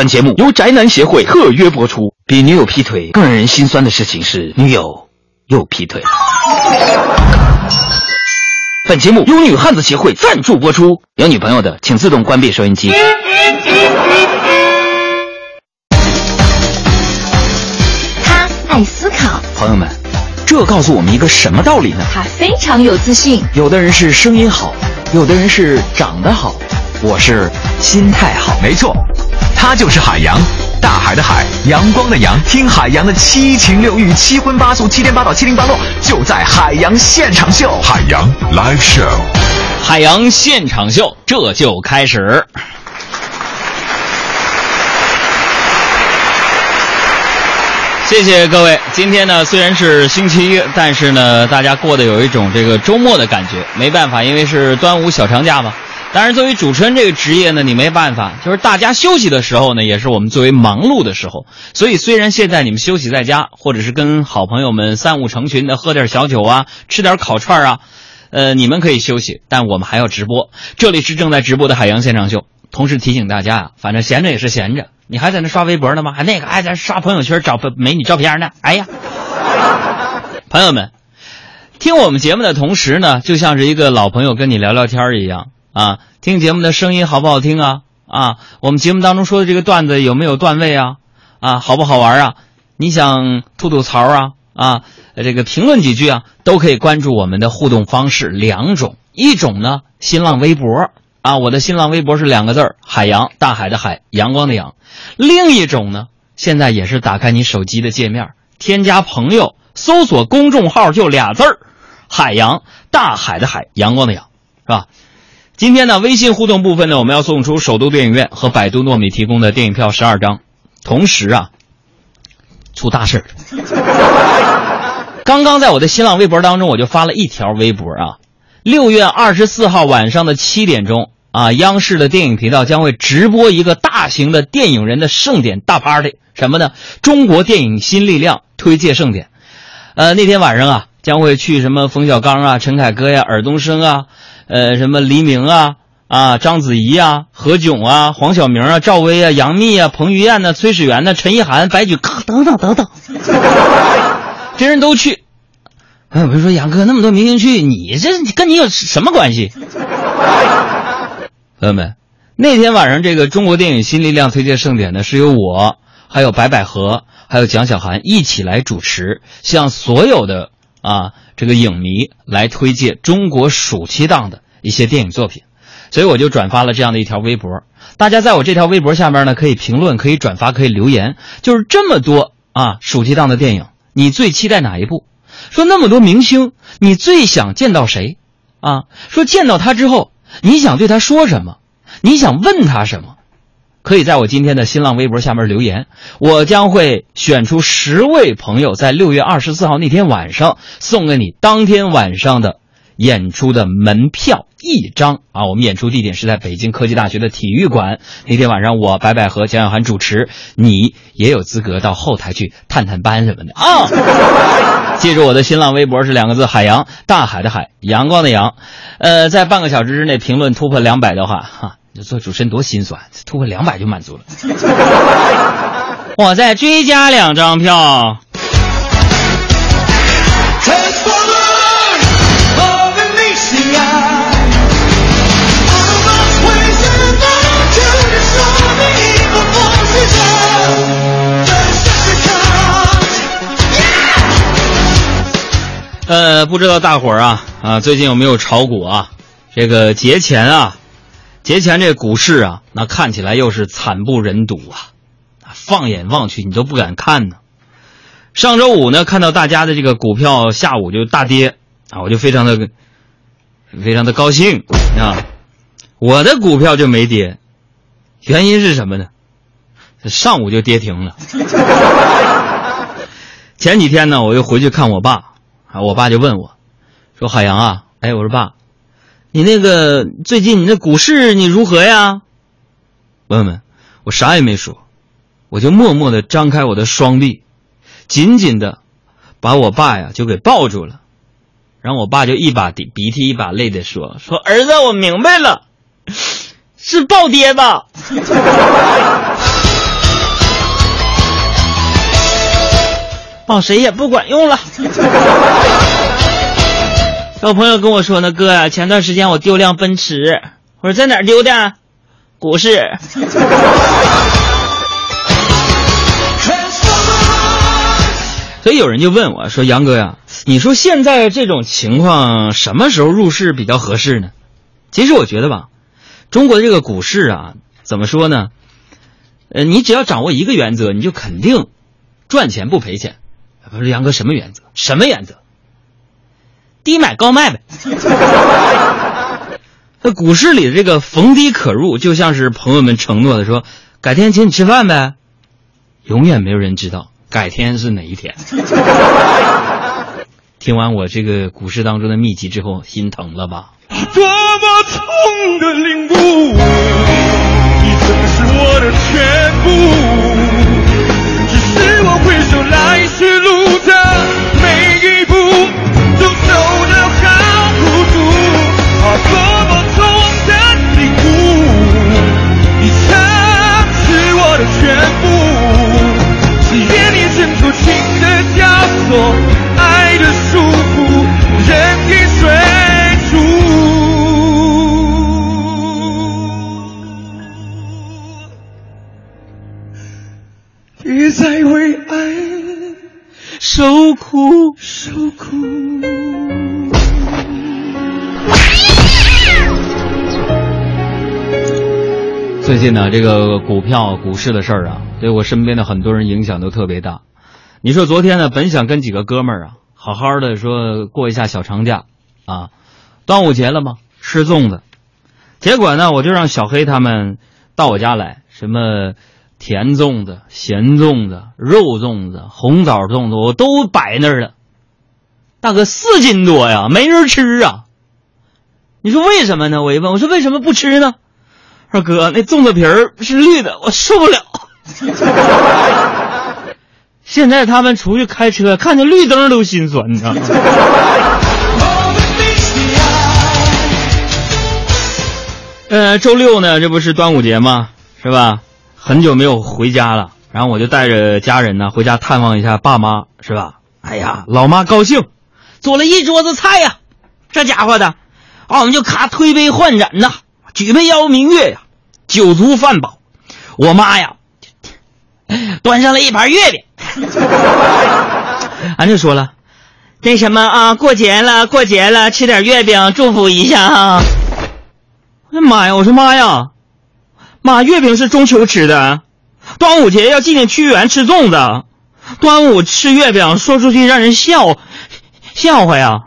本节目由宅男协会特约播出。比女友劈腿更让人心酸的事情是，女友又劈腿。本节目由女汉子协会赞助播出。有女朋友的，请自动关闭收音机。他爱思考，朋友们，这告诉我们一个什么道理呢？他非常有自信。有的人是声音好，有的人是长得好，我是心态好。没错，他就是海洋，大海的海，阳光的阳。听海洋的七情六欲、七荤八素、七颠八倒、七零八落，就在海洋现场秀。海洋 Live Show，海洋现场秀这就开始。谢谢各位。今天呢，虽然是星期一，但是呢，大家过得有一种这个周末的感觉。没办法，因为是端午小长假嘛。当然，作为主持人这个职业呢，你没办法，就是大家休息的时候呢，也是我们最为忙碌的时候。所以，虽然现在你们休息在家，或者是跟好朋友们三五成群的喝点小酒啊，吃点烤串啊，呃，你们可以休息，但我们还要直播。这里是正在直播的海洋现场秀。同时提醒大家啊，反正闲着也是闲着，你还在那刷微博呢吗？还那个还在刷朋友圈找美女照片呢？哎呀，朋友们，听我们节目的同时呢，就像是一个老朋友跟你聊聊天一样啊。听节目的声音好不好听啊？啊，我们节目当中说的这个段子有没有段位啊？啊，好不好玩啊？你想吐吐槽啊？啊，这个评论几句啊，都可以关注我们的互动方式两种，一种呢，新浪微博。啊，我的新浪微博是两个字：海洋，大海的海，阳光的阳。另一种呢，现在也是打开你手机的界面，添加朋友，搜索公众号就俩字：海洋，大海的海，阳光的阳，是吧？今天呢，微信互动部分呢，我们要送出首都电影院和百度糯米提供的电影票十二张，同时啊，出大事儿。刚刚在我的新浪微博当中，我就发了一条微博啊。六月二十四号晚上的七点钟啊，央视的电影频道将会直播一个大型的电影人的盛典大 party，什么呢？中国电影新力量推介盛典。呃，那天晚上啊，将会去什么冯小刚啊、陈凯歌呀、尔冬升啊，呃，什么黎明啊、啊章子怡啊、何炅啊、黄晓明啊、赵薇啊、杨幂啊、彭于晏呢、崔始源呢、陈意涵、白举等等等等，这人都去。哎，我就说杨哥那么多明星去，你这跟你有什么关系？朋友们，那天晚上这个中国电影新力量推介盛典呢，是由我、还有白百合、还有蒋小涵一起来主持，向所有的啊这个影迷来推介中国暑期档的一些电影作品，所以我就转发了这样的一条微博。大家在我这条微博下面呢，可以评论、可以转发、可以留言，就是这么多啊暑期档的电影，你最期待哪一部？说那么多明星，你最想见到谁？啊，说见到他之后，你想对他说什么？你想问他什么？可以在我今天的新浪微博下面留言，我将会选出十位朋友，在六月二十四号那天晚上送给你当天晚上的演出的门票一张啊！我们演出地点是在北京科技大学的体育馆。那天晚上我白百合、蒋小涵主持，你也有资格到后台去探探班什么的啊！记住我的新浪微博是两个字：海洋，大海的海，阳光的阳。呃，在半个小时之内评论突破两百的话，哈。这做主持人多心酸，突破两百就满足了。我再追加两张票。呃，不知道大伙儿啊啊，最近有没有炒股啊？这个节前啊。节前这股市啊，那看起来又是惨不忍睹啊，放眼望去你都不敢看呢。上周五呢，看到大家的这个股票下午就大跌啊，我就非常的非常的高兴啊。我的股票就没跌，原因是什么呢？上午就跌停了。前几天呢，我又回去看我爸啊，我爸就问我，说海洋啊，哎，我说爸。你那个最近你那股市你如何呀？”朋友们，我啥也没说，我就默默的张开我的双臂，紧紧的把我爸呀就给抱住了，然后我爸就一把鼻鼻涕一把泪的说：“说儿子，我明白了，是暴跌吧？” 抱谁也不管用了。有朋友跟我说呢，哥呀、前段时间我丢辆奔驰，我说在哪儿丢的？股市。所以有人就问我说：“杨哥呀，你说现在这种情况，什么时候入市比较合适呢？”其实我觉得吧，中国这个股市啊，怎么说呢？呃，你只要掌握一个原则，你就肯定赚钱不赔钱。不是杨哥，什么原则？什么原则？低买高卖呗。那股市里的这个逢低可入，就像是朋友们承诺的说，改天请你吃饭呗。永远没有人知道改天是哪一天。听完我这个股市当中的秘籍之后，心疼了吧？多么痛的领悟，你曾是我的全部，受苦。受苦。最近呢，这个股票、股市的事儿啊，对我身边的很多人影响都特别大。你说昨天呢，本想跟几个哥们儿啊，好好的说过一下小长假，啊，端午节了嘛，吃粽子。结果呢，我就让小黑他们到我家来，什么甜粽子、咸粽子、肉粽子、红枣粽子，我都摆那儿了。大哥，四斤多呀，没人吃啊。你说为什么呢？我一问，我说为什么不吃呢？二哥，那粽子皮儿是绿的，我受不了。现在他们出去开车，看见绿灯都心酸，你知道吗？呃，周六呢，这不是端午节吗？是吧？很久没有回家了，然后我就带着家人呢回家探望一下爸妈，是吧？哎呀，老妈高兴，做了一桌子菜呀，这家伙的，啊，我们就咔推杯换盏呐，举杯邀明月呀，酒足饭饱。我妈呀，端上了一盘月饼，俺就说了，那什么啊，过节了，过节了，吃点月饼祝福一下啊。我的妈呀！我说妈呀，妈，月饼是中秋吃的，端午节要纪念屈原吃粽子，端午吃月饼说出去让人笑笑话呀。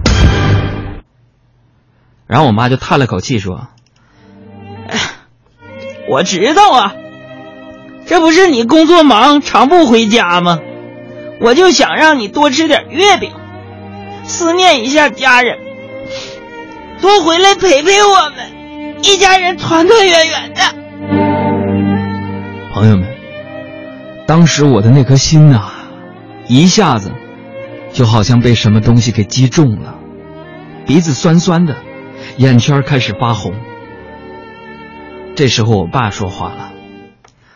然后我妈就叹了口气说：“哎，我知道啊，这不是你工作忙常不回家吗？我就想让你多吃点月饼，思念一下家人，多回来陪陪我们。”一家人团团圆圆的。朋友们，当时我的那颗心呐、一下子就好像被什么东西给击中了，鼻子酸酸的，眼圈开始发红。这时候我爸说话了：“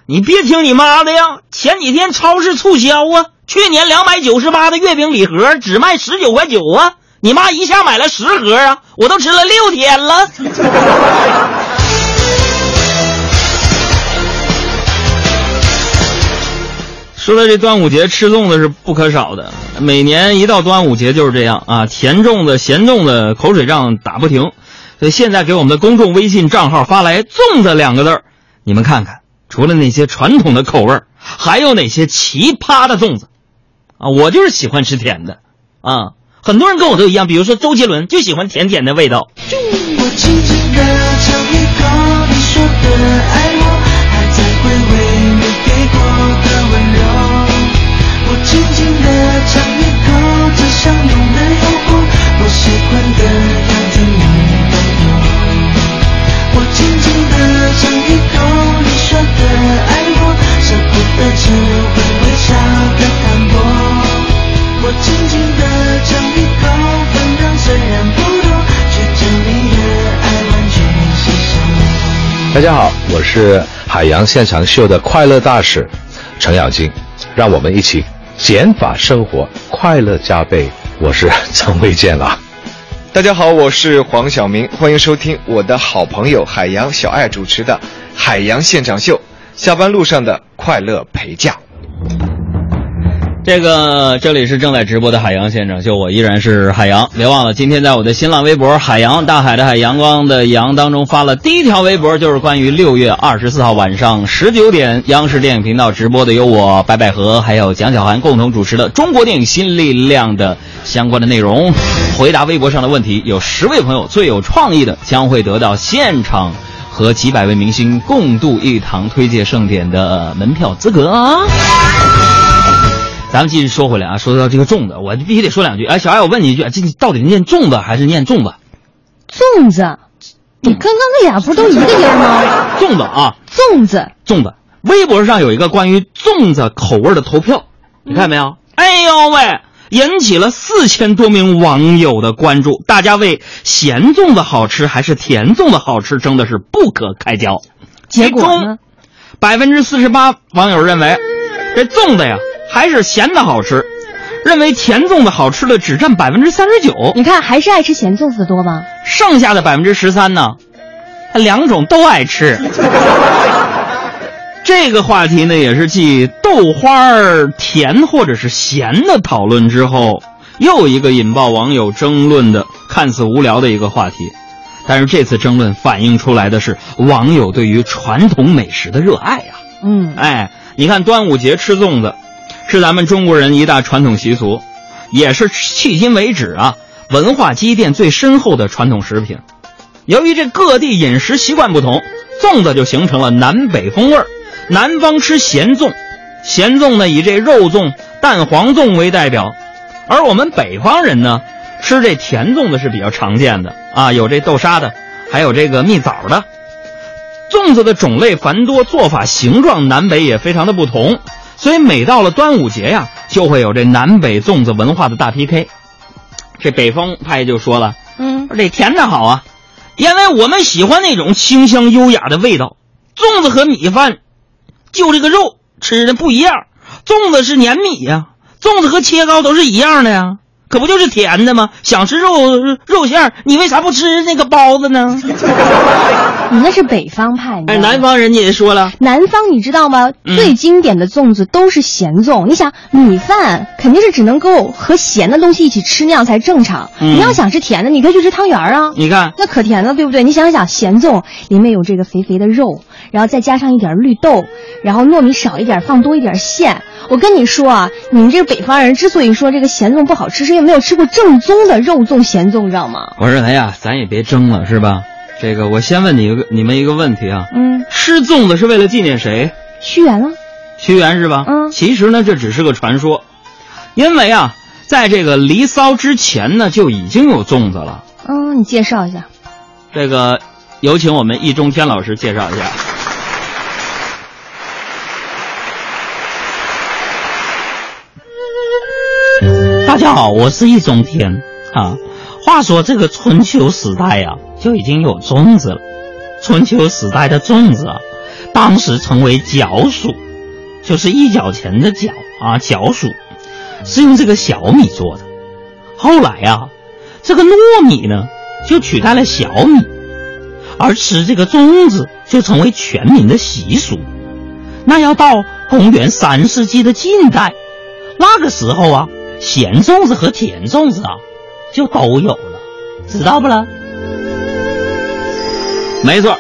你别听你妈的呀，前几天超市促销啊，去年两百九十八的月饼礼盒只卖十九块九啊。”你妈一下买了十盒啊，我都吃了六天了。说到这端午节吃粽子是不可少的，每年一到端午节就是这样啊，甜粽子、咸粽子口水仗打不停。所以现在给我们的公众微信账号发来“粽子”两个字儿，你们看看，除了那些传统的口味儿，还有哪些奇葩的粽子啊？我就是喜欢吃甜的啊。很多人跟我都一样，比如说周杰伦就喜欢甜甜的味道。我轻轻地尝一口你说的爱我，还在回味相拥的诱惑，我喜欢的样子你都有。我轻轻地尝一口你说的爱我，舍不得只会微笑的淡薄。我轻轻地尝一口，分量虽然不多，却将你的爱完全吸收。大家好，我是海洋现场秀的快乐大使程咬金，让我们一起减法生活，快乐加倍。我是 陈卫健了。大家好，我是黄晓明，欢迎收听我的好朋友海洋小爱主持的《海洋现场秀》，下班路上的快乐陪驾。这个这里是正在直播的海洋现场秀，我依然是海洋。别忘了，今天在我的新浪微博“海洋大海的海阳光的阳”当中发了第一条微博，就是关于六月二十四号晚上十九点央视电影频道直播的，由我白百合还有蒋小涵共同主持的中国电影新力量的相关的内容。回答微博上的问题，有十位朋友最有创意的将会得到现场和几百位明星共度一堂推介盛典的门票资格啊。咱们继续说回来啊，说到这个粽子，我必须得说两句。哎，小艾，我问你一句，这到底念粽子还是念粽子？粽子，你刚刚那俩不都一个音吗？粽子啊，粽子，粽子。微博上有一个关于粽子口味的投票，你看没有？哎呦喂，引起了四千多名网友的关注，大家为咸粽子好吃还是甜粽子好吃争的是不可开交。结果呢？百分之四十八网友认为，这粽子呀。还是咸的好吃，认为甜粽子好吃的只占百分之三十九。你看，还是爱吃咸粽子的多吗？剩下的百分之十三呢？他两种都爱吃。这个话题呢，也是继豆花甜或者是咸的讨论之后，又一个引爆网友争论的看似无聊的一个话题。但是这次争论反映出来的是网友对于传统美食的热爱呀。嗯，哎，你看端午节吃粽子。是咱们中国人一大传统习俗，也是迄今为止啊文化积淀最深厚的传统食品。由于这各地饮食习惯不同，粽子就形成了南北风味儿。南方吃咸粽，咸粽呢以这肉粽、蛋黄粽为代表，而我们北方人呢吃这甜粽子是比较常见的啊，有这豆沙的，还有这个蜜枣的。粽子的种类繁多，做法形状南北也非常的不同。所以每到了端午节呀，就会有这南北粽子文化的大 PK。这北方派就说了：“嗯，这甜的好啊，因为我们喜欢那种清香优雅的味道。粽子和米饭，就这个肉吃的不一样。粽子是粘米呀，粽子和切糕都是一样的呀。”可不就是甜的吗？想吃肉肉馅儿，你为啥不吃那个包子呢？你那是北方派，哎，南方人家也说了，南方你知道吗？最经典的粽子都是咸粽。你想米饭肯定是只能够和咸的东西一起吃，那样才正常。你要想吃甜的，你可以去吃汤圆啊。你看那可甜了，对不对？你想想咸粽里面有这个肥肥的肉，然后再加上一点绿豆，然后糯米少一点，放多一点馅。我跟你说啊，你们这个北方人之所以说这个咸粽不好吃，是因为没有吃过正宗的肉粽咸粽，知道吗？我认为呀，咱也别争了，是吧？这个我先问你一个你们一个问题啊，嗯，吃粽子是为了纪念谁？屈原啊，屈原是吧？嗯，其实呢，这只是个传说，因为啊，在这个《离骚》之前呢，就已经有粽子了。嗯，你介绍一下。这个，有请我们易中天老师介绍一下。大家好，我是易中天啊。话说这个春秋时代呀，就已经有粽子了。春秋时代的粽子啊，当时称为角黍，就是一角钱的角啊，角黍是用这个小米做的。后来呀，这个糯米呢就取代了小米，而吃这个粽子就成为全民的习俗。那要到公元三世纪的近代，那个时候啊，咸粽子和甜粽子啊。就都有了，知道不啦？没错，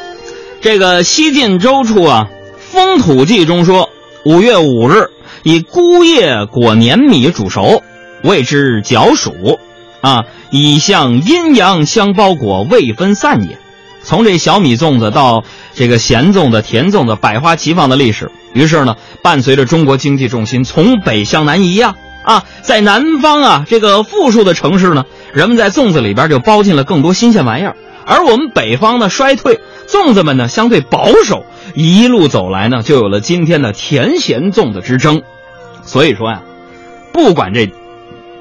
这个西晋周处啊，《风土记》中说，五月五日以菇叶裹粘米煮熟，谓之角黍，啊，以向阴阳相包裹，未分散也。从这小米粽子到这个咸粽子、甜粽子百花齐放的历史，于是呢，伴随着中国经济重心从北向南移呀，啊在南方啊这个富庶的城市呢。人们在粽子里边就包进了更多新鲜玩意儿，而我们北方呢衰退，粽子们呢相对保守，一路走来呢就有了今天的甜咸粽子之争。所以说呀，不管这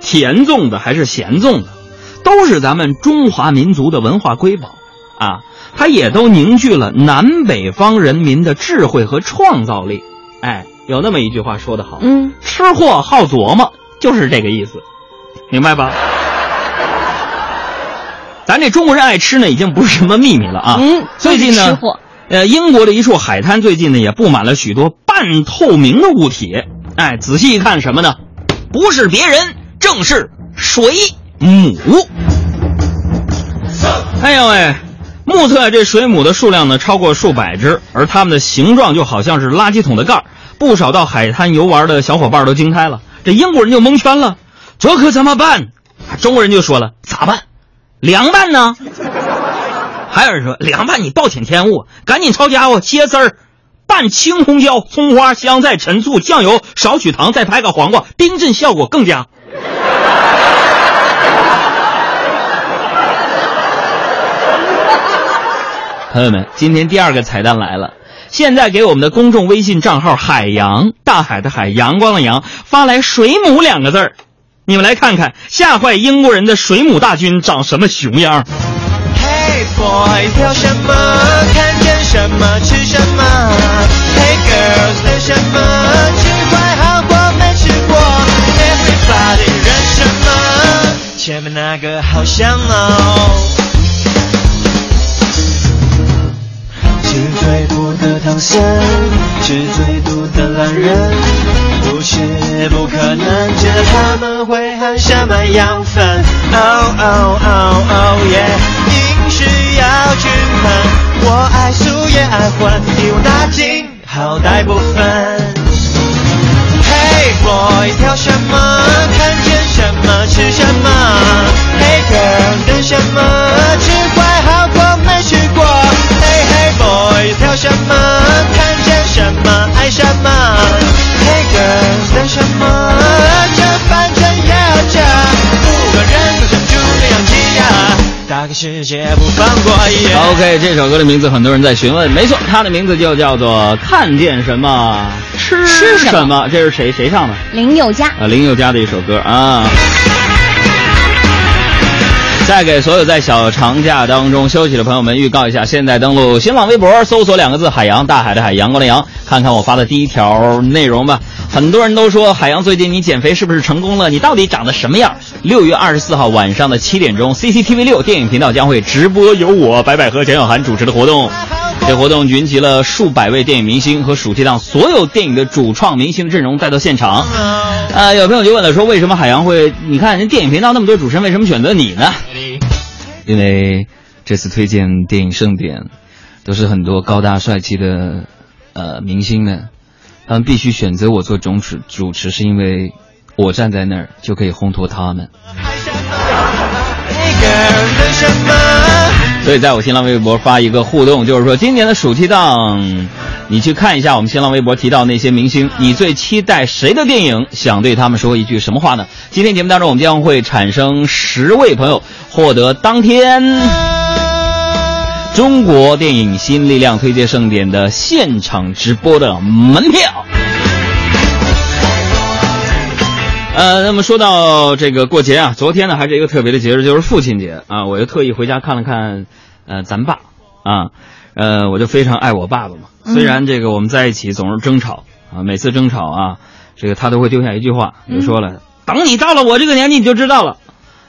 甜粽子还是咸粽子，都是咱们中华民族的文化瑰宝啊！它也都凝聚了南北方人民的智慧和创造力。哎，有那么一句话说得好，嗯，吃货好琢磨，就是这个意思，明白吧？咱这中国人爱吃呢，已经不是什么秘密了啊。嗯最近呢呃，英国的一处海滩最近呢也布满了许多半透明的物体。哎，仔细一看什么呢？不是别人，正是水母。哎呦喂，目测这水母的数量呢超过数百只，而它们的形状就好像是垃圾桶的盖儿。不少到海滩游玩的小伙伴都惊呆了，这英国人就蒙圈了，这可怎么办？中国人就说了，咋办？凉拌呢？还有人说凉拌你暴殄天物，赶紧抄家伙切丝儿，拌青红椒、葱花、香菜、陈醋、酱油，少许糖，再拍个黄瓜，冰镇效果更佳。朋友们，今天第二个彩蛋来了。现在给我们的公众微信账号“海洋大海的海阳光的阳”发来“水母”两个字儿，你们来看看吓坏英国人的水母大军长什么熊样。Hey boy，挑什么？看见什么吃什么？Hey girls，等什么？吃坏好过没吃过？Everybody，认什么？前面那个好香哦。唐僧是最毒的男人，不是不可能。这他们会喊什么羊饭？哦哦哦哦耶，硬是要去看。我爱素，也爱荤，一网打尽。好歹不。世界不放过一 OK，这首歌的名字很多人在询问，没错，它的名字就叫做《看见什么吃吃什么什么》，这是谁谁唱的？林宥嘉，啊，林宥嘉的一首歌啊。再给所有在小长假当中休息的朋友们预告一下，现在登录新浪微博，搜索两个字“海洋”，大海的海，阳光的阳，看看我发的第一条内容吧。很多人都说海洋最近你减肥是不是成功了？你到底长得什么样？六月二十四号晚上的七点钟，CCTV 六电影频道将会直播由我白百合、蒋小涵主持的活动。这活动云集了数百位电影明星和暑期档所有电影的主创明星阵容带到现场。呃，有朋友就问了，说为什么海洋会？你看人电影频道那么多主持人，为什么选择你呢？因为这次推荐电影盛典，都是很多高大帅气的呃明星们，他们必须选择我做总主主持，是因为我站在那儿就可以烘托他们。所以在我新浪微博发一个互动，就是说今年的暑期档，你去看一下我们新浪微博提到那些明星，你最期待谁的电影？想对他们说一句什么话呢？今天节目当中，我们将会产生十位朋友获得当天中国电影新力量推介盛典的现场直播的门票。呃，那么说到这个过节啊，昨天呢还是一个特别的节日，就是父亲节啊。我就特意回家看了看，呃，咱爸啊，呃，我就非常爱我爸爸嘛。虽然这个我们在一起总是争吵啊，每次争吵啊，这个他都会丢下一句话，就说了：“等你到了我这个年纪，你就知道了。”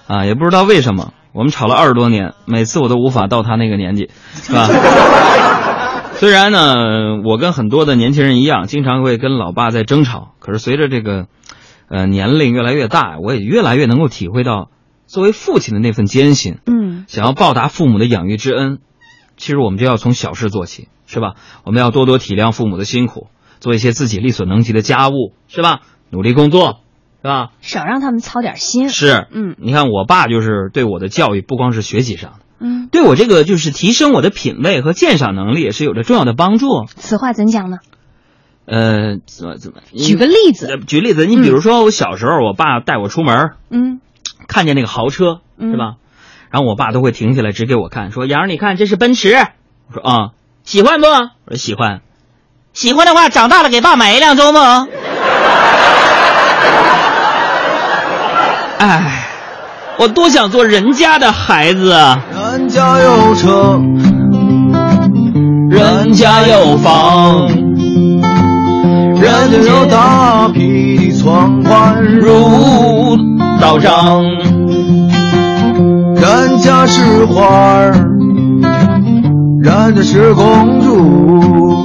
啊，也不知道为什么，我们吵了二十多年，每次我都无法到他那个年纪，是吧？虽然呢，我跟很多的年轻人一样，经常会跟老爸在争吵，可是随着这个。呃，年龄越来越大，我也越来越能够体会到作为父亲的那份艰辛。嗯，想要报答父母的养育之恩，其实我们就要从小事做起，是吧？我们要多多体谅父母的辛苦，做一些自己力所能及的家务，是吧？努力工作，是吧？少让他们操点心。是，嗯，你看我爸就是对我的教育，不光是学习上的，嗯，对我这个就是提升我的品味和鉴赏能力也是有着重要的帮助。此话怎讲呢？呃，怎么怎么？举个例子，呃举例子，你比如说我小时候，我爸带我出门，嗯，看见那个豪车，嗯是吧？然后我爸都会停下来指给我看，说：“杨儿，你看这是奔驰。”我说：“啊、喜欢不？”我说：“喜欢。”喜欢的话，长大了给爸买一辆周梦。哎，我多想做人家的孩子啊！人家有车，人家有房，人家有大批的存款入道场，人家是花儿，人家是公主，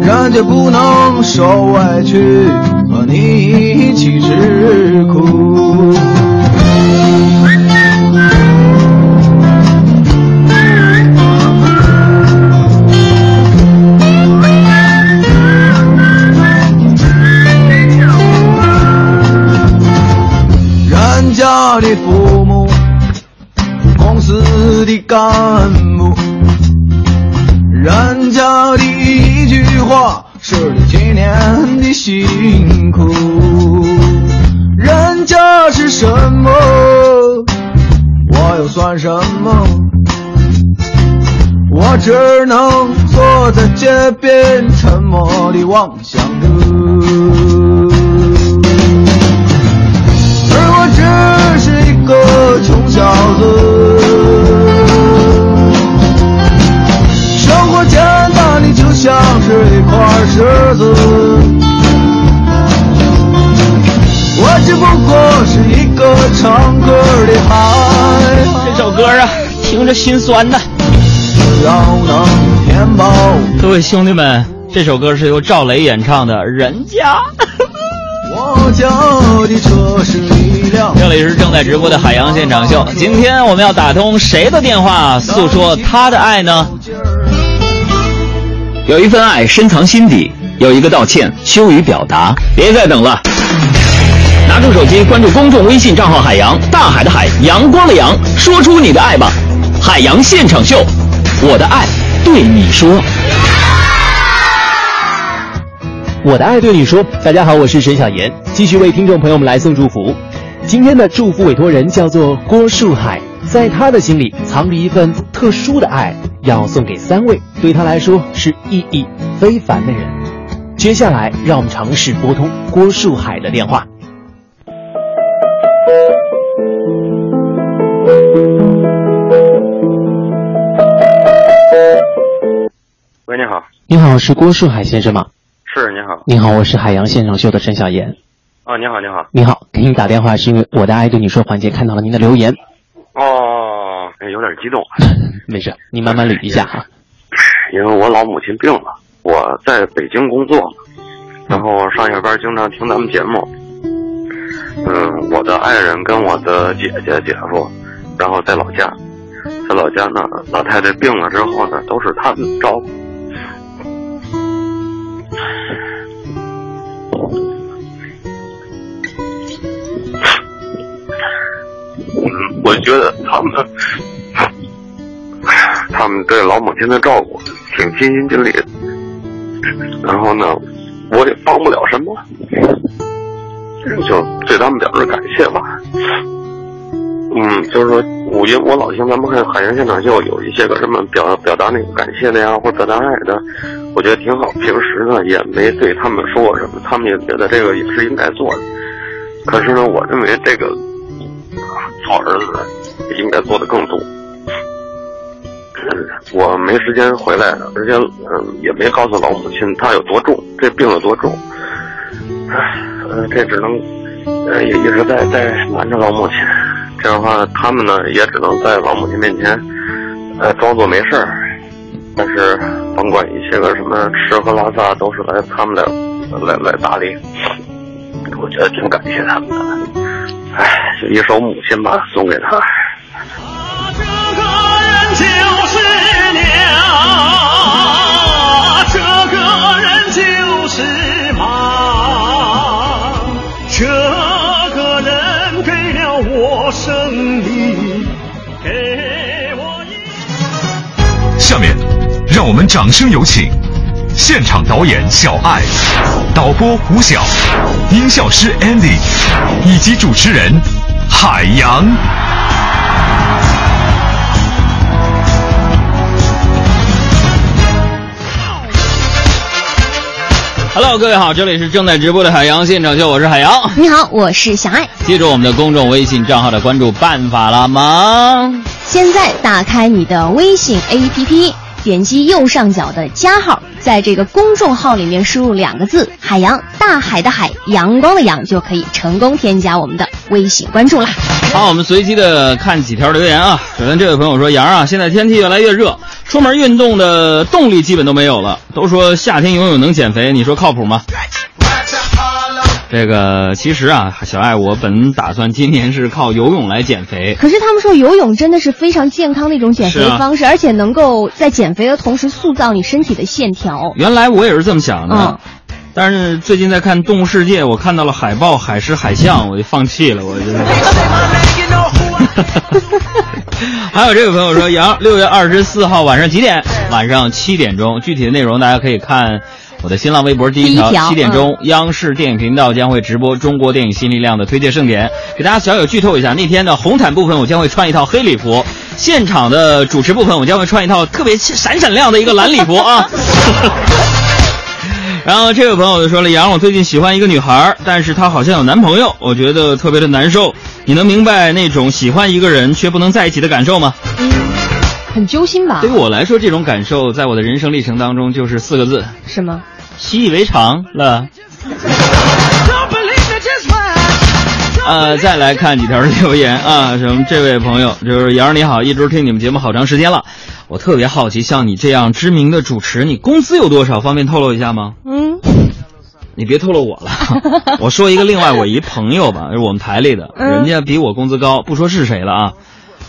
人家不能受委屈，和你一起吃苦。我的父母，公司的干部，人家的一句话是你几年的辛苦，人家是什么，我又算什么？我只能坐在街边，沉默地望向着。只是一个穷小子，生活简单你就像是一块石子，我只不过是一个唱歌的孩。这首歌啊，听着心酸呐。要能填饱。各位兄弟们，这首歌是由赵雷演唱的《人家》。我家的车是一辆。这里是正在直播的海洋现场秀，今天我们要打通谁的电话，诉说他的爱呢？有一份爱深藏心底，有一个道歉羞于表达。别再等了，拿出手机关注公众微信账号“海洋大海的海阳光的阳”，说出你的爱吧！海洋现场秀，我的爱对你说。我的爱对你说，大家好，我是沈小妍，继续为听众朋友们来送祝福。今天的祝福委托人叫做郭树海，在他的心里藏着一份特殊的爱，要送给三位对他来说是意义非凡的人。接下来，让我们尝试拨通郭树海的电话。喂，你好。你好，是郭树海先生吗？是，你好。你好，我是海洋现场秀的陈小妍。哦，你好，你好。你好，给你打电话是因为我的爱对你说环节看到了您的留言。哦，哎有点激动。没事，你慢慢捋一下哈。因为我老母亲病了，我在北京工作，然后上下班经常听咱们节目。嗯，我的爱人跟我的姐姐、姐夫，然后在老家，在老家呢，老太太病了之后呢，都是他们照顾。我觉得他们，他们对老母亲的照顾挺尽心尽力的。然后呢，我也帮不了什么，就对他们表示感谢吧。嗯，就是说，我因我老听咱们看海洋现场秀有一些个什么表表达那个感谢的呀，或表达爱的，我觉得挺好。平时呢也没对他们说过什么，他们也觉得这个也是应该做的。可是呢，我认为这个好儿子应该做的更多。我没时间回来，而且嗯也没告诉老母亲她有多重，这病有多重。唉，这只能呃也一直在在瞒着老母亲。这样的话，他们呢也只能在老母亲面前呃装作没事儿。但是甭管一些个什么吃喝拉撒，都是来他们来来来打理。我觉得挺感谢他们的。唉，就一首《母亲》吧，送给他。就是娘，这个人就是妈，这个人给了我生命，给我一。下面，让我们掌声有请现场导演小爱、导播胡晓、音效师 Andy 以及主持人海洋。Hello，各位好，这里是正在直播的海洋现场秀，我是海洋。你好，我是小爱。记住我们的公众微信账号的关注办法了吗？现在打开你的微信 APP，点击右上角的加号，在这个公众号里面输入两个字“海洋”，大海的海，阳光的阳，就可以成功添加我们的微信关注啦。好，我们随机的看几条留言啊。首先，这位朋友说：“杨啊，现在天气越来越热，出门运动的动力基本都没有了。都说夏天游泳能减肥，你说靠谱吗？”这个其实啊，小爱，我本打算今年是靠游泳来减肥。可是他们说游泳真的是非常健康的一种减肥方式，而且能够在减肥的同时塑造你身体的线条。原来我也是这么想的，嗯但是最近在看《动物世界》，我看到了海豹、海狮、海象，我就放弃了。我就是。还有这位朋友说，杨，六月二十四号晚上几点？晚上七点钟。具体的内容大家可以看我的新浪微博第一条，七点钟，央视电影频道将会直播中国电影新力量的推介盛典。给大家小小剧透一下，那天的红毯部分我将会穿一套黑礼服，现场的主持部分我将会穿一套特别闪闪亮的一个蓝礼服啊。然后这位朋友就说了：“杨，我最近喜欢一个女孩，但是她好像有男朋友，我觉得特别的难受。你能明白那种喜欢一个人却不能在一起的感受吗？”很揪心吧对于？我来说，这种感受在我的人生历程当中就是四个字：什么？习以为常了。呃，再来看几条留言啊，什么这位朋友就是杨儿你好，一直听你们节目好长时间了，我特别好奇，像你这样知名的主持，你工资有多少？方便透露一下吗？嗯，你别透露我了，我说一个另外我一朋友吧，是我们台里的，嗯人家比我工资高，不说是谁了啊，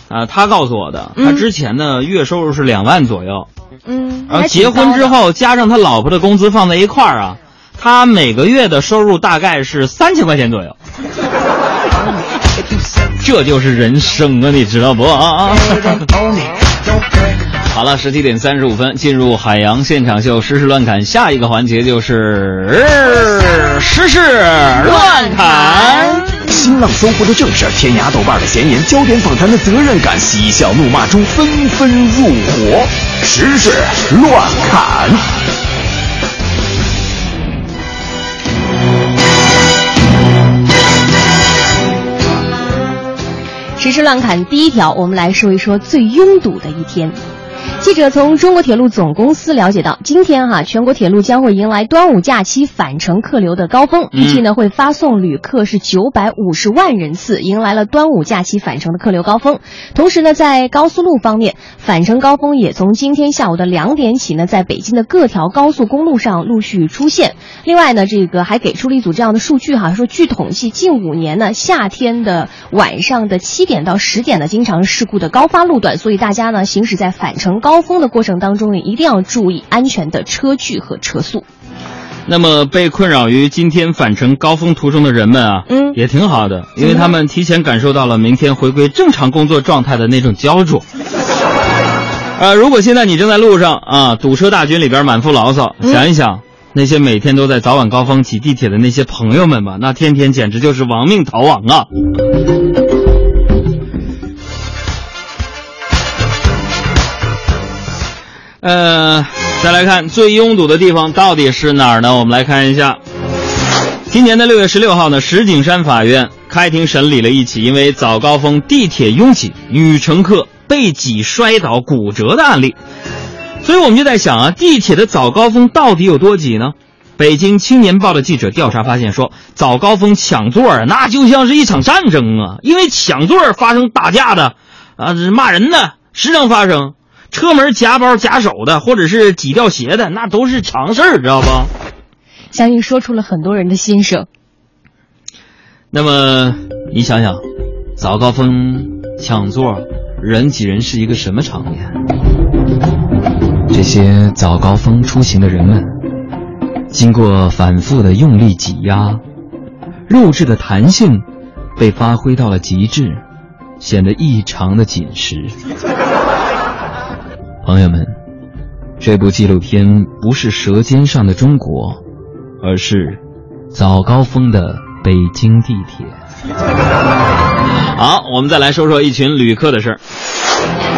啊，他告诉我的，他之前呢月收入是两万左右，嗯，然后结婚之，后加上他老婆的工资放在一块儿啊，他每个月的收入大概是三千块钱左右。这就是人生啊，你知道不？啊 啊好了，十七点三十五分，进入海洋现场秀实时乱侃，下一个环节就是呃时事乱侃。新浪搜狐的正事儿，天涯豆瓣的闲言，焦点访谈的责任感，嬉笑怒骂中纷纷入伙，时事乱砍。时事乱砍第一条，我们来说一说最拥堵的一天。记者从中国铁路总公司了解到，今天哈、全国铁路将会迎来端午假期返程客流的高峰，预计呢会发送旅客是九百五十万人次，迎来了端午假期返程的客流高峰。同时呢，在高速路方面，返程高峰也从今天下午的两点起呢，在北京的各条高速公路上陆续出现。另外呢，这个还给出了一组这样的数据哈，说据统计，近五年呢，夏天的晚上的七点到十点呢，经常事故的高发路段，所以大家呢行驶在返程高峰的过程当中呢，一定要注意安全的车距和车速。那么被困扰于今天返程高峰途中的人们啊，嗯也挺好的，因为他们提前感受到了明天回归正常工作状态的那种焦灼。呃，如果现在你正在路上啊，堵车大军里边满腹牢骚，嗯想一想那些每天都在早晚高峰挤地铁的那些朋友们吧，那天天简直就是亡命逃亡啊！呃，再来看最拥堵的地方到底是哪儿呢？我们来看一下，今年的六月十六号呢，石景山法院开庭审理了一起因为早高峰地铁拥挤，女乘客被挤摔倒骨折的案例。所以我们就在想啊，地铁的早高峰到底有多挤呢？北京青年报的记者调查发现说，早高峰抢座儿那就像是一场战争啊，因为抢座儿发生打架的，啊，骂人的时常发生。车门夹包夹手的，或者是挤掉鞋的，那都是常事儿，知道不？相信说出了很多人的心声。那么你想想，早高峰抢座，人挤人是一个什么场面？这些早高峰出行的人们，经过反复的用力挤压，肉质的弹性被发挥到了极致，显得异常的紧实。朋友们，这部纪录片不是《舌尖上的中国》，而是早高峰的北京地铁。好，我们再来说说一群旅客的事儿。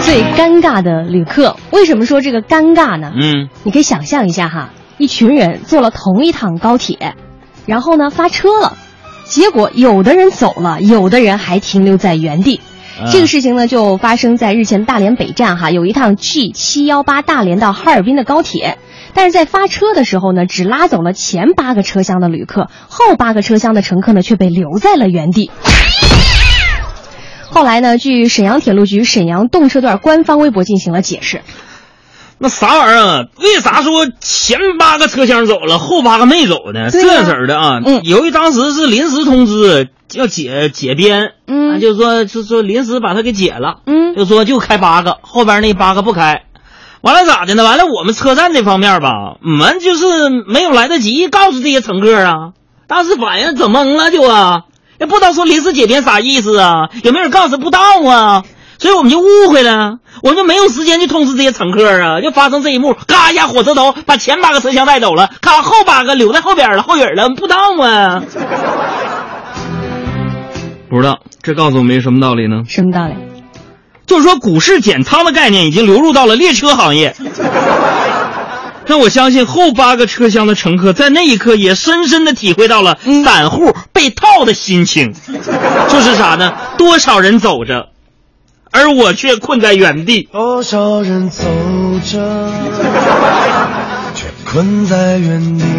最尴尬的旅客，为什么说这个尴尬呢？嗯，你可以想象一下哈，一群人坐了同一趟高铁，然后呢发车了，结果有的人走了，有的人还停留在原地。这个事情呢，就发生在日前大连北站哈，有一趟 G 七幺八大连到哈尔滨的高铁，但是在发车的时候呢，只拉走了前八个车厢的旅客，后八个车厢的乘客呢却被留在了原地。后来呢，据沈阳铁路局沈阳动车段官方微博进行了解释。那啥玩意儿啊？为啥说前八个车厢走了，后八个没走呢？这式儿的啊，嗯由于当时是临时通知要解解编，嗯啊就说就说临时把它给解了，嗯就说就开八个，后边那八个不开。完了咋的呢？完了我们车站这方面吧，我们就是没有来得及告诉这些乘客啊，当时反应整懵了就啊，也不知道说临时解编啥意思啊，有没有人告诉不到啊？所以我们就误会了，我们就没有时间去通知这些乘客啊，就发生这一幕，嘎一下火车头把前八个车厢带走了，咔后八个留在后边了，后影了，不知道啊。不知道，这告诉我们一个什么道理呢？什么道理？就是说股市减仓的概念已经流入到了列车行业。那我相信后八个车厢的乘客在那一刻也深深的体会到了散户被套的心情，就是啥呢？多少人走着，而我却困在原地。多少人走着，却困在原地。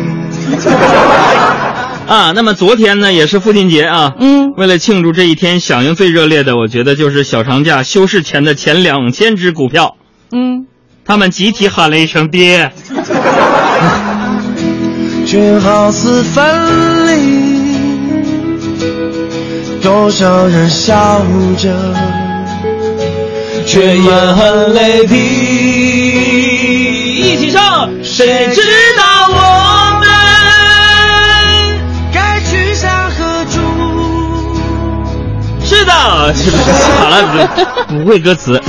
啊，那么昨天呢也是父亲节啊，嗯，为了庆祝这一天，响应最热烈的，我觉得就是小长假休市前的前两千只股票，嗯，他们集体喊了一声爹。却好似分离。多少人笑着，却也很泪滴。一起唱，谁知道我们该去向何处？是的，好了，不不会歌词。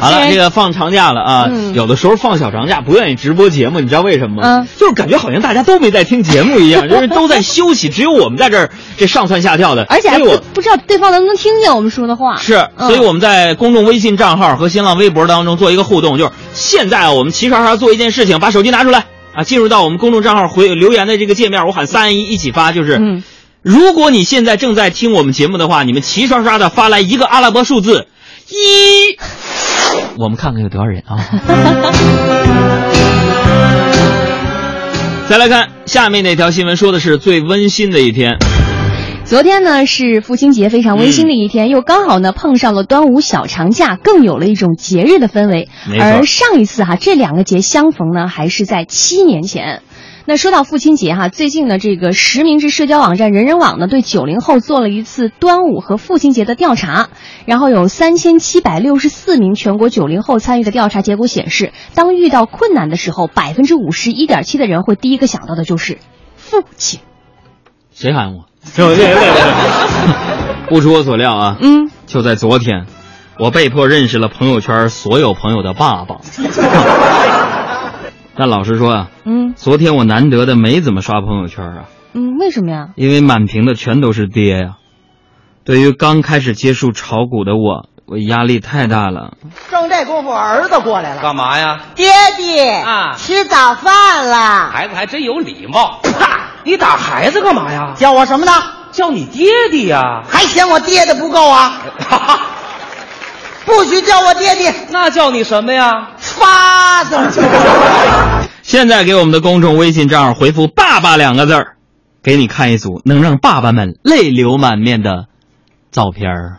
好了，这个放长假了啊，嗯有的时候放小长假不愿意直播节目，你知道为什么吗？嗯就是感觉好像大家都没在听节目一样，就是都在休息，只有我们在这儿这上蹿下跳的。而且还不我不知道对方能不能听见我们说的话。是，嗯所以我们在公众微信账号和新浪微博当中做一个互动，就是现在啊，我们齐刷刷做一件事情，把手机拿出来啊，进入到我们公众账号回留言的这个界面，我喊三二一一起发，就是。嗯如果你现在正在听我们节目的话，你们齐刷刷的发来一个阿拉伯数字一，我们看看有多少人啊。再来看下面那条新闻，说的是最温馨的一天。昨天呢是父亲节，非常温馨的一天，又刚好呢碰上了端午小长假，更有了一种节日的氛围。没错而上一次哈、这两个节相逢呢，还是在七年前。那说到父亲节哈、最近呢，这个实名制社交网站人人网呢，对九零后做了一次端午和父亲节的调查，然后有三千七百六十四名全国九零后参与的调查结果显示，当遇到困难的时候，百分之五十一点七的人会第一个想到的就是父亲。谁喊我？不出我所料啊，嗯，就在昨天，我被迫认识了朋友圈所有朋友的爸爸。但老实说啊，嗯昨天我难得的没怎么刷朋友圈啊，嗯，为什么呀？因为满屏的全都是爹呀、对于刚开始接触炒股的我，我压力太大了。正这功夫，儿子过来了。干嘛呀？爹爹啊吃早饭了。孩子还真有礼貌。你打孩子干嘛呀？叫我什么呢？叫你爹爹呀？还嫌我爹的不够啊？不许叫我爹爹那叫你什么呀？，father。现在给我们的公众微信账号回复“爸爸”两个字儿，给你看一组能让爸爸们泪流满面的照片儿。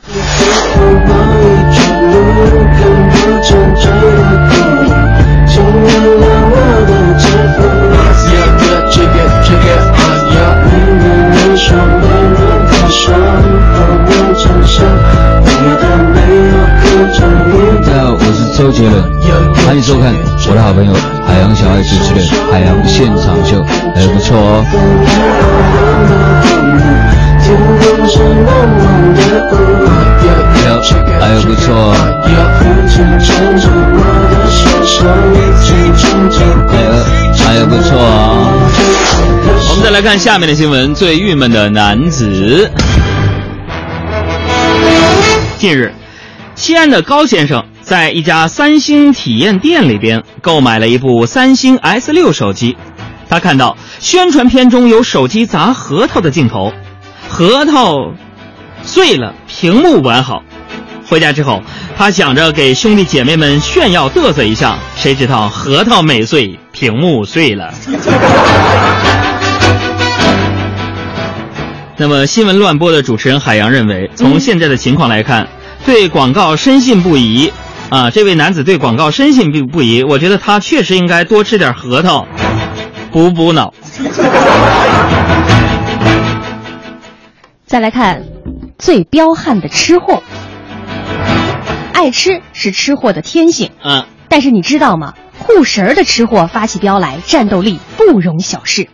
大家好，我是周杰伦，欢迎收看我的好朋友海洋小爱主持的《海洋现场秀》，还不错哦。还有不错哦。还有还有不错哦。我们再来看下面的新闻，最郁闷的男子。近日，西安的高先生在一家三星体验店里边购买了一部三星 S 六手机。他看到宣传片中有手机砸核桃的镜头，核桃碎了，屏幕完好。回家之后，他想着给兄弟姐妹们炫耀嘚瑟一下，谁知道核桃没碎，屏幕碎了。那么新闻乱播的主持人海洋认为，从现在的情况来看，对广告深信不疑。啊，这位男子对广告深信不不疑，我觉得他确实应该多吃点核桃，补补脑。再来看最彪悍的吃货，爱吃是吃货的天性。嗯，但是你知道吗？护食儿的吃货发起飙来，战斗力不容小视。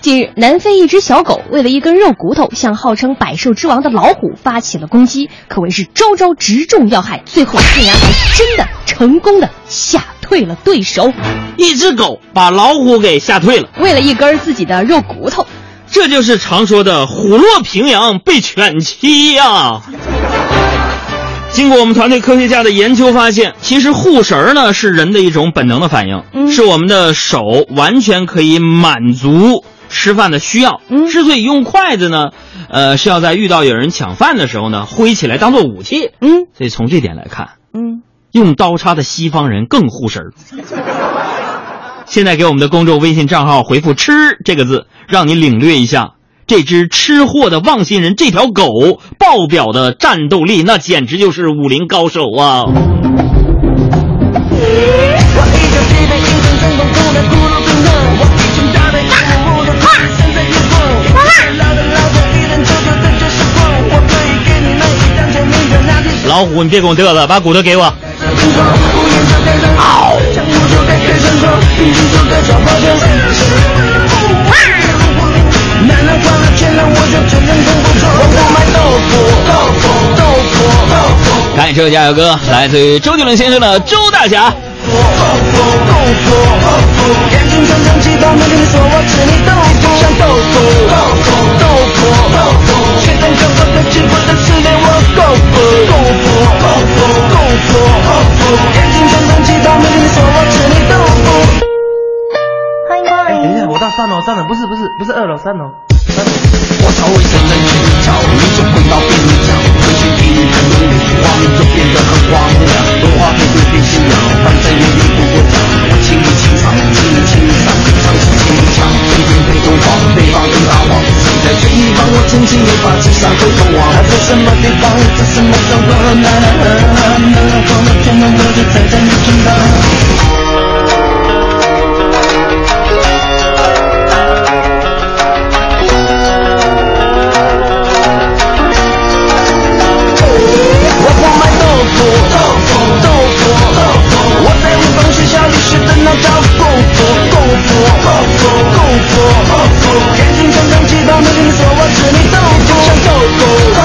近日，南非一只小狗为了一根肉骨头，向号称百兽之王的老虎发起了攻击，可谓是招招直中要害，最后竟然还真的成功的吓退了对手。一只狗把老虎给吓退了，为了一根自己的肉骨头，这就是常说的虎落平阳被犬欺呀、经过我们团队科学家的研究发现，其实护食儿呢是人的一种本能的反应，是我们的手完全可以满足吃饭的需要。嗯之所以用筷子呢，呃，是要在遇到有人抢饭的时候呢，挥起来当做武器。嗯，所以从这点来看，嗯，用刀叉的西方人更护食儿。现在给我们的公众微信账号回复“吃”这个字，让你领略一下这只吃货的忘心人这条狗爆表的战斗力，那简直就是武林高手啊！老虎，你别跟我嘚瑟，把骨头给我。感谢这加油哥，来自于周杰伦先生的《周大侠》。我吃你豆腐，像豆腐，豆腐，豆腐，豆腐，现在就我的吃不的吃点我豆腐，豆腐，豆腐，豆腐，豆腐，眼睛常常气到没跟你说我吃你豆腐。欢迎光哎，等一下，我到三楼，三楼不是不是不是二楼，三楼。三楼我超会跟人去吵，你就回到边角，回去听看你的画面就变得很荒凉，文化配对变信仰，反正也赢不过他。我请你清场，请你清场，长期清场，天天被东皇，北方跟大王，谁在这一方我曾经没法智商沟通网，他在什么地方，在什么时候呢？光了天了，我就在这里听常气到没跟你说我吃你豆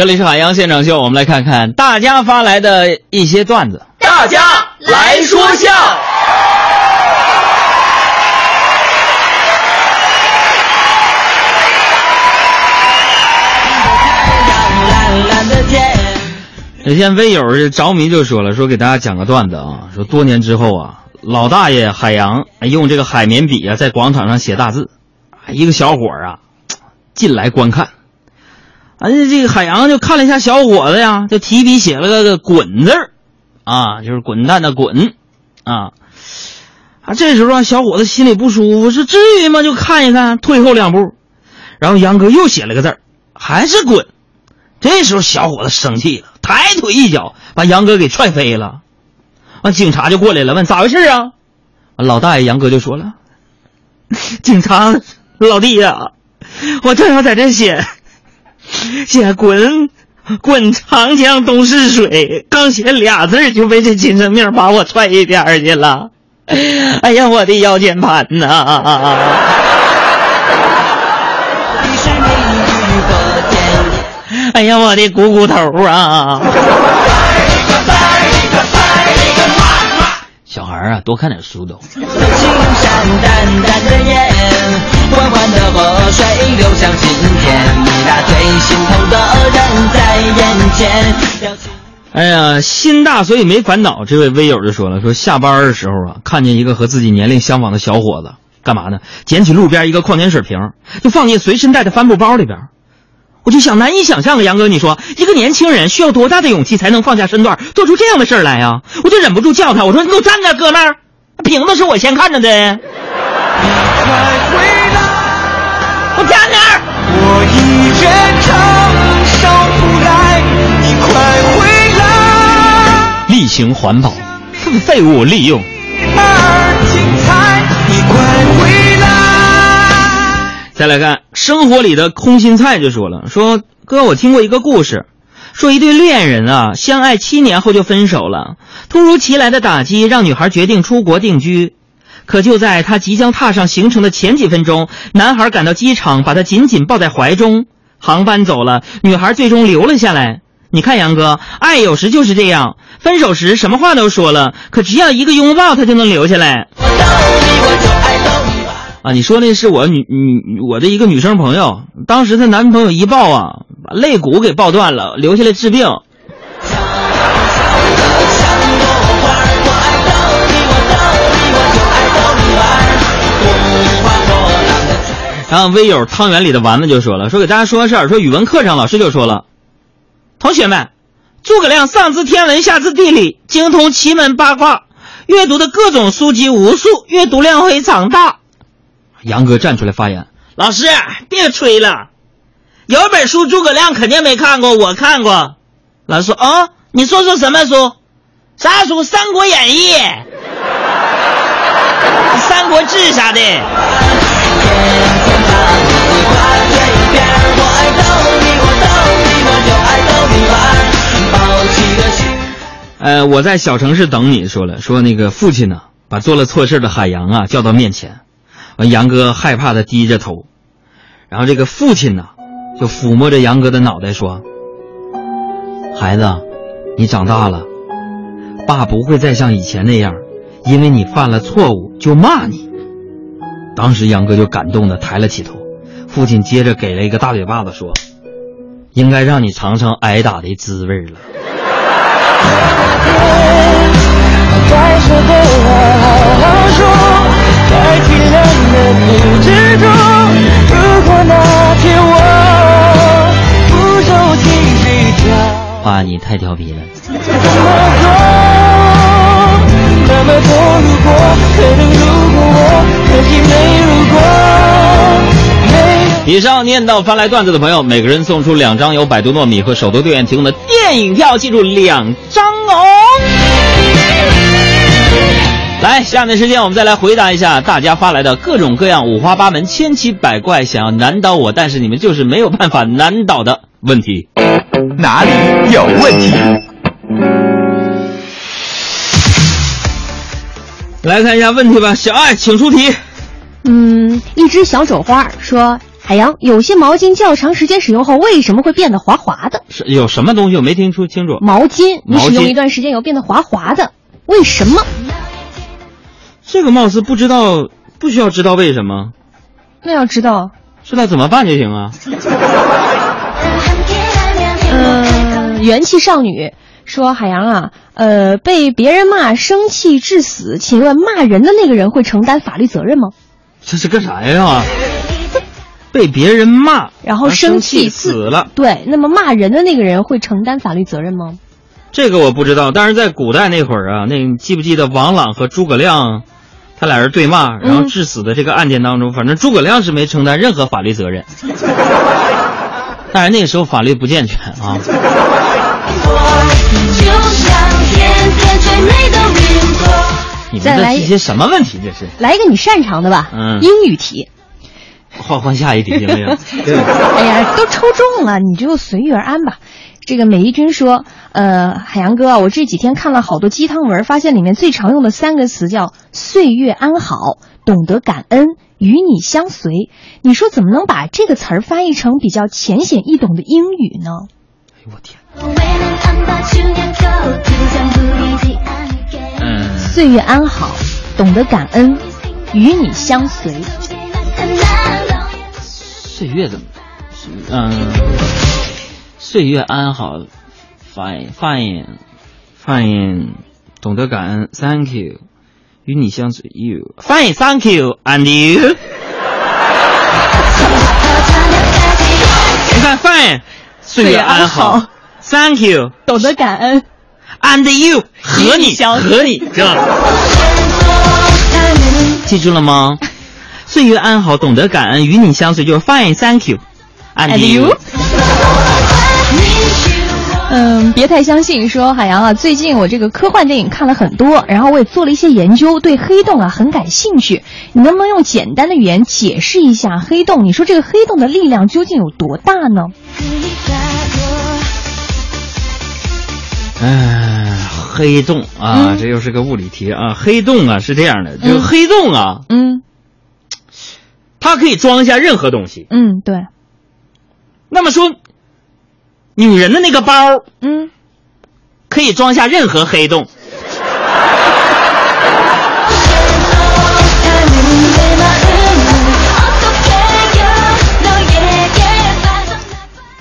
这里是海洋现场秀，我们来看看大家发来的一些段子。大家来说笑。有天微友着迷就说了，说给大家讲个段子啊，说多年之后啊，老大爷海洋哎用这个海绵笔啊在广场上写大字，一个小伙儿啊进来观看，啊这这个海洋就看了一下小伙子呀，就提笔写了个滚字儿啊，就是滚蛋的滚啊啊，这时候啊小伙子心里不舒服，说至于吗？就看一看，退后两步，然后杨哥又写了个字儿，还是滚。这时候小伙子生气了，抬腿一脚把杨哥给踹飞了。完，警察就过来了，问咋回事啊？老大爷杨哥就说了：“ 警察老弟呀、我正要在这写写滚滚长江东逝水刚写俩字儿就被这精神病把我踹一边儿去了。哎呀我的腰间盘呐。哎呀我的股骨头啊。儿啊，多看点书都。青山淡淡的烟，缓缓的河水流向心田，那最心痛的人在眼前。哎呀，心大所以没烦恼。这位微友就说了，说下班的时候啊，看见一个和自己年龄相仿的小伙子，干嘛呢？捡起路边一个矿泉水瓶，就放进随身带的帆布包里边。我就想难以想象啊，杨哥，你说一个年轻人需要多大的勇气才能放下身段做出这样的事儿来呀？我就忍不住叫他，我说你给我站着，哥们儿，瓶子是我先看着的。我站那儿。我一人承受不来，你快回来。例行环保，废物利用。而精彩，你快回来。再来看生活里的空心菜就说了，说哥，我听过一个故事，说一对恋人啊，相爱七年后就分手了。突如其来的打击让女孩决定出国定居，可就在她即将踏上行程的前几分钟，男孩赶到机场，把她紧紧抱在怀中。航班走了，女孩最终留了下来。你看，杨哥，爱有时就是这样，分手时什么话都说了，可只要一个拥抱，他就能留下来。啊，你说那是我女女我的一个女生朋友，当时她男朋友一抱啊，把肋骨给抱断了，留下来治病。然后微友汤圆里的丸子就说了，说给大家说个事儿，说语文课上老师就说了，同学们，诸葛亮上知天文下知地理，精通奇门八卦，阅读的各种书籍无数，阅读量非常大。杨哥站出来发言，老师别吹了，有本书诸葛亮肯定没看过，我看过。老师说啊、哦，你说说什么书？啥书？《三国演义》《三国志》啥的。呃，我在小城市等你，说了说那个父亲呢，把做了错事的海洋啊叫到面前，杨哥害怕的低着头，然后这个父亲呢就抚摸着杨哥的脑袋说：“孩子，你长大了，爸不会再像以前那样，因为你犯了错误就骂你。”当时杨哥就感动的抬了起头，父亲接着给了一个大嘴巴子说：“应该让你尝尝挨打的滋味了。”该说的话好好说，该体谅的不执着。如果那天我不受情绪挑，爸，你太调皮了。怎么做？那么多如果，可能如果我，可惜没如果。以上念到发来段子的朋友，每个人送出两张由百度糯米和首都电影提供的电影票，记住两张来，下面时间我们再来回答一下大家发来的各种各样、五花八门、千奇百怪，想要难倒我，但是你们就是没有办法难倒的问题。哪里有问题？来看一下问题吧，小爱，请出题。嗯，一只小肘花说：“海洋，有些毛巾较长时间使用后，为什么会变得滑滑的？是有什么东西我没听出清楚？毛巾，你使用一段时间以后变得滑滑的，为什么？这个貌似不知道，不需要知道为什么，那要知道，知道怎么办就行啊。嗯，元气少女说：“海洋啊，呃，被别人骂生气致死，请问骂人的那个人会承担法律责任吗？这是干啥呀？被别人骂，然后生气死了。对，那么骂人的那个人会承担法律责任吗？这个我不知道，但是在古代那会儿啊，那你记不记得王朗和诸葛亮，他俩人对骂，然后致死的这个案件当中，反正诸葛亮是没承担任何法律责任。但是那个时候法律不健全啊。你们这是些什么问题？这是来一个你擅长的吧？嗯英语题。换换下一题行不行？哎呀，都抽中了，你就随遇而安吧。这个美一君说，呃，海洋哥啊，我这几天看了好多鸡汤文，发现里面最常用的三个词叫“岁月安好”“懂得感恩”“与你相随”。你说怎么能把这个词儿翻译成比较浅显易懂的英语呢？哎呦我天嗯，岁月安好，懂得感恩，与你相随。岁月怎么？嗯，岁月安好，fine fine fine，懂得感恩，thank you，与你相随，you fine thank you and you。你看 fine，岁月安好，thank you，懂得感恩，and you 和你和你？记住了吗？岁月安好，懂得感恩，与你相随就是 fine thank you and you。嗯，别太相信。说海洋啊，最近我这个科幻电影看了很多，然后我也做了一些研究，对黑洞啊很感兴趣。你能不能用简单的语言解释一下黑洞？你说这个黑洞的力量究竟有多大呢？哎，黑洞啊，这又是个物理题啊。黑洞啊是这样的，这个黑洞啊，嗯，它可以装下任何东西。嗯，对。那么说，女人的那个包，嗯，可以装下任何黑洞。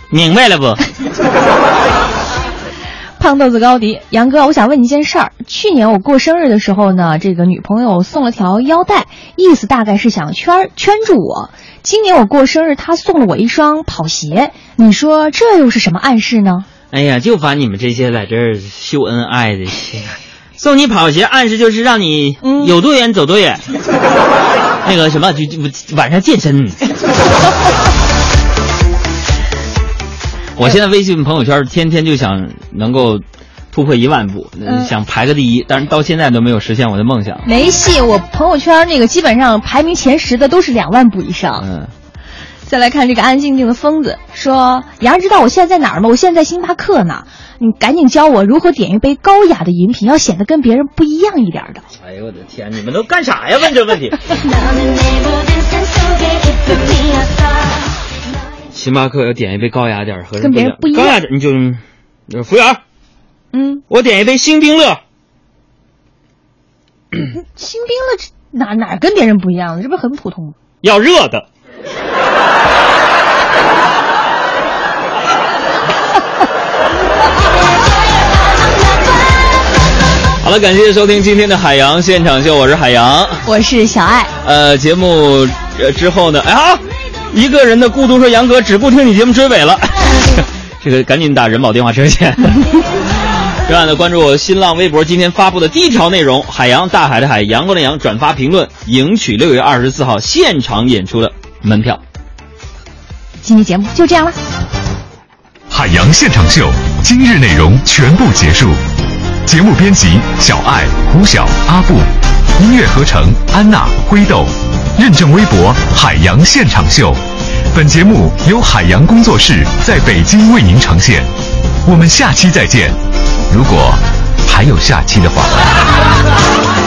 明白了不？胖豆子高迪，杨哥，我想问你一件事儿。去年我过生日的时候呢，这个女朋友送了条腰带，意思大概是想圈圈住我。今年我过生日，她送了我一双跑鞋，你说这又是什么暗示呢？哎呀，就烦你们这些在这儿秀恩爱的，送你跑鞋，暗示就是让你有多远走多远。那个什么，就就晚上健身。我现在微信朋友圈天天就想能够突破一万步，嗯想排个第一，但是到现在都没有实现我的梦想。没戏，我朋友圈那个基本上排名前十的都是两万步以上。嗯，再来看这个安安静静的疯子说：“杨知道我现在在哪儿吗？我现在在星巴克呢。你赶紧教我如何点一杯高雅的饮品，要显得跟别人不一样一点的。哎呦我的天，你们都干啥呀？问这问题。星巴克要点一杯高雅点儿和跟别人不一样高雅点，你就呃服务员，嗯，我点一杯星冰乐。星冰乐哪哪跟别人不一样了？这不是很普通吗？要热的。好了，感谢收听今天的海洋现场秀，我是海洋。我是小爱。呃，节目呃之后呢，哎呀，一个人的孤独说杨哥只顾听你节目追尾了，这个赶紧打人保电话车险。另外呢，关注我新浪微博今天发布的第一条内容：海洋大海的海，阳光的阳，转发评论，赢取六月二十四号现场演出的门票。今天节目就这样了。海洋现场秀今日内容全部结束。节目编辑小爱、胡晓、阿布，音乐合成安娜、灰豆，认证微博海洋现场秀。本节目由海洋工作室在北京为您呈现。我们下期再见。如果还有下期的话。